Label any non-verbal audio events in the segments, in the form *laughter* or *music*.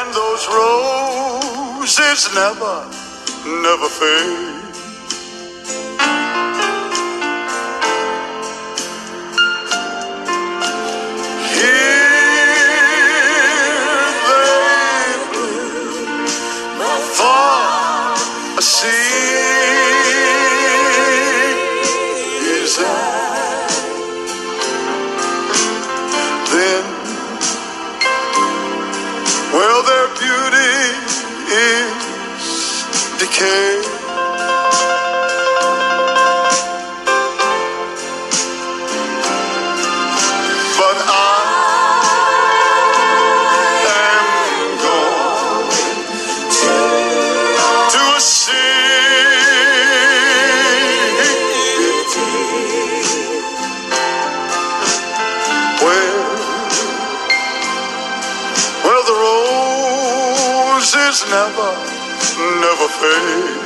and those roses never, never fade. Never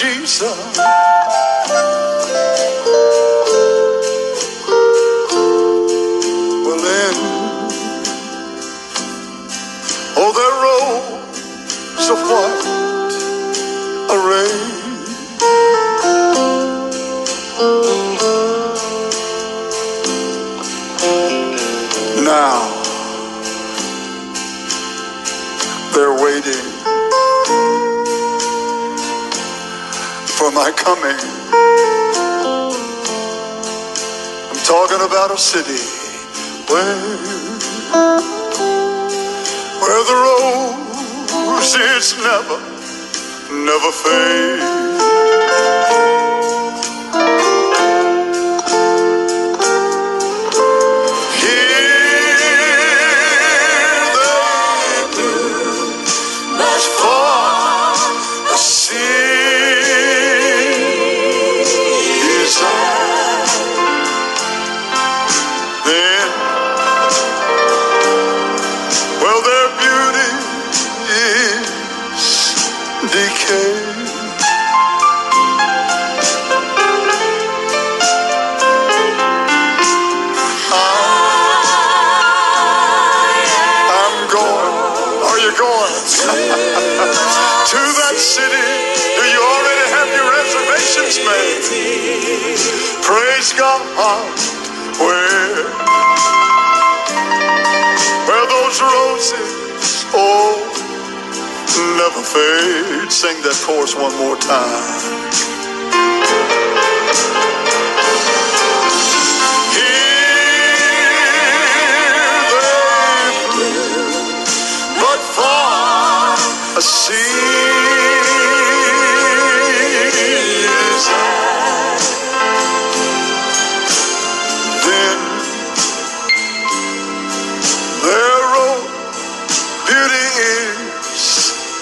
Jesus. Well, then, oh, their robes of white array. Now they're waiting for my coming. I'm talking about a city where where the roses never, never fade. Where? Where those roses, oh, never fade. Sing that chorus one more time.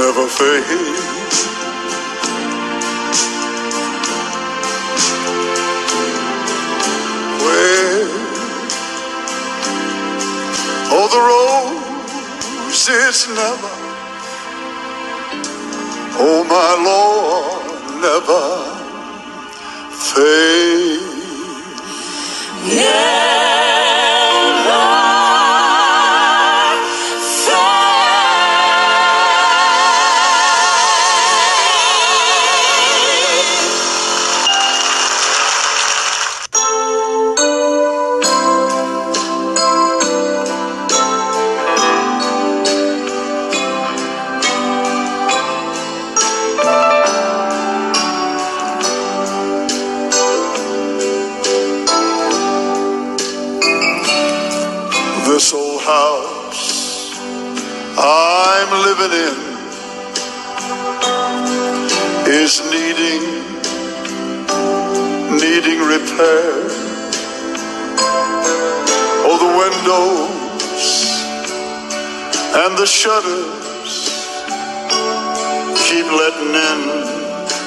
never fade. Where oh the roses never, oh my Lord, never fade. Is needing needing repair. Oh, the windows and the shutters keep letting in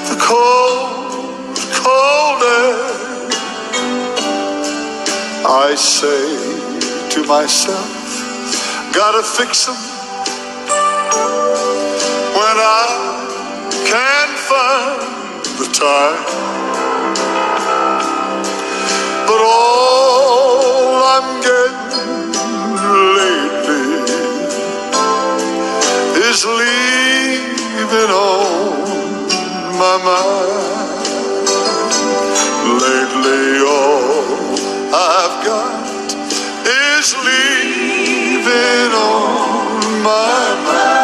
the cold, cold air. I say to myself, gotta fix them when I can't find the time. But all I'm getting lately is leaving on my mind. Lately, all I've got is leaving on my mind.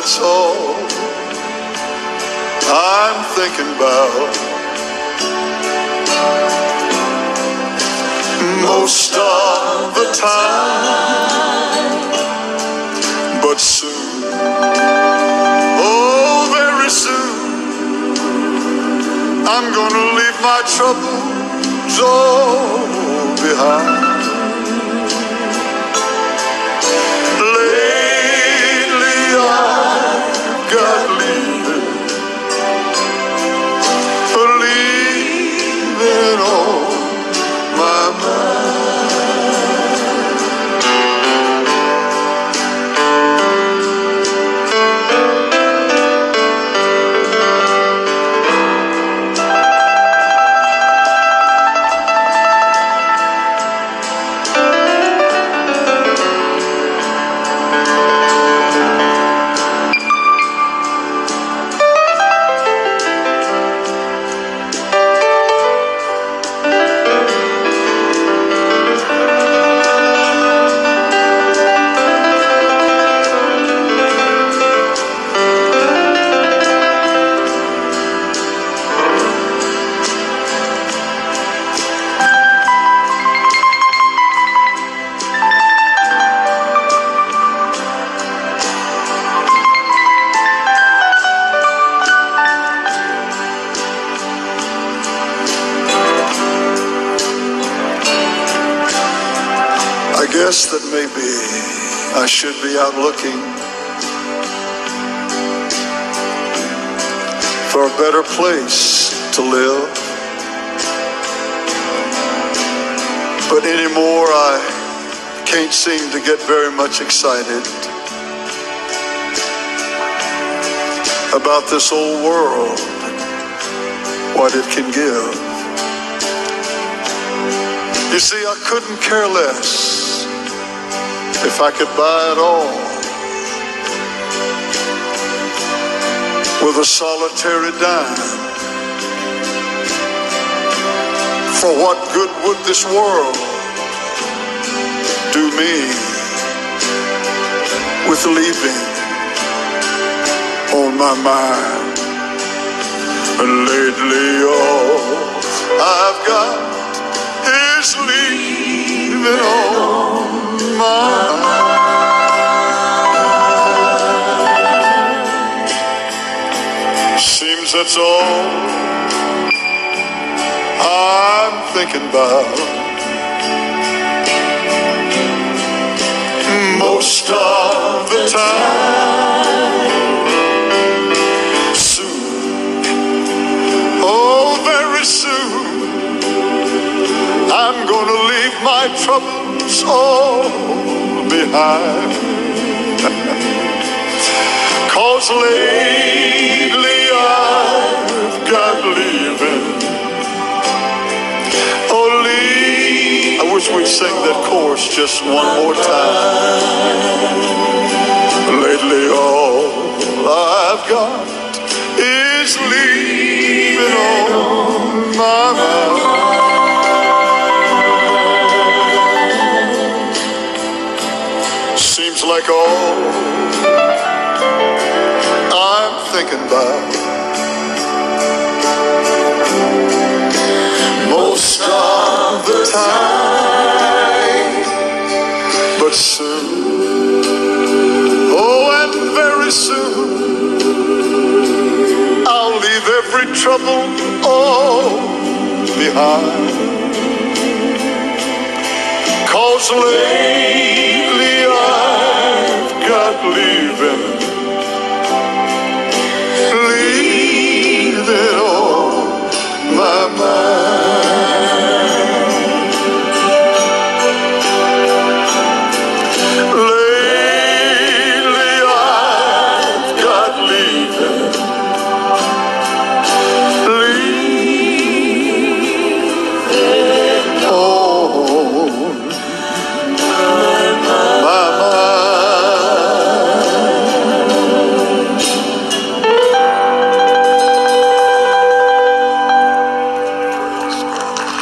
That's all I'm thinking about. Most of the time, but soon, oh, very soon, I'm gonna leave my troubles all behind. Guess that maybe I should be out looking for a better place to live. But anymore, I can't seem to get very much excited about this old world, what it can give. You see, I couldn't care less if I could buy it all with a solitary dime. For what good would this world do me with leaving on my mind? And lately, all I've got is leaving on my Seems that's all I'm thinking about. Most of the time. Soon, oh, very soon. I'm to leave my troubles all behind. *laughs* Cause lately Wish we'd sing that chorus just one more time. Lately all I've got is leaving on my mind. Seems like all I'm thinking about most of the time, trouble all behind. Cause lately